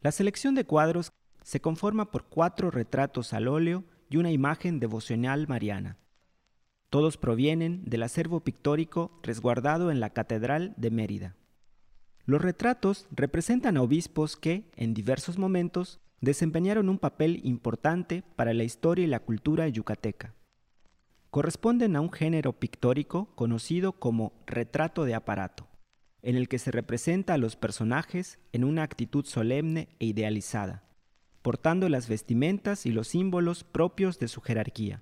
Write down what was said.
La selección de cuadros se conforma por cuatro retratos al óleo y una imagen devocional mariana. Todos provienen del acervo pictórico resguardado en la Catedral de Mérida. Los retratos representan a obispos que, en diversos momentos, desempeñaron un papel importante para la historia y la cultura yucateca. Corresponden a un género pictórico conocido como retrato de aparato, en el que se representa a los personajes en una actitud solemne e idealizada, portando las vestimentas y los símbolos propios de su jerarquía.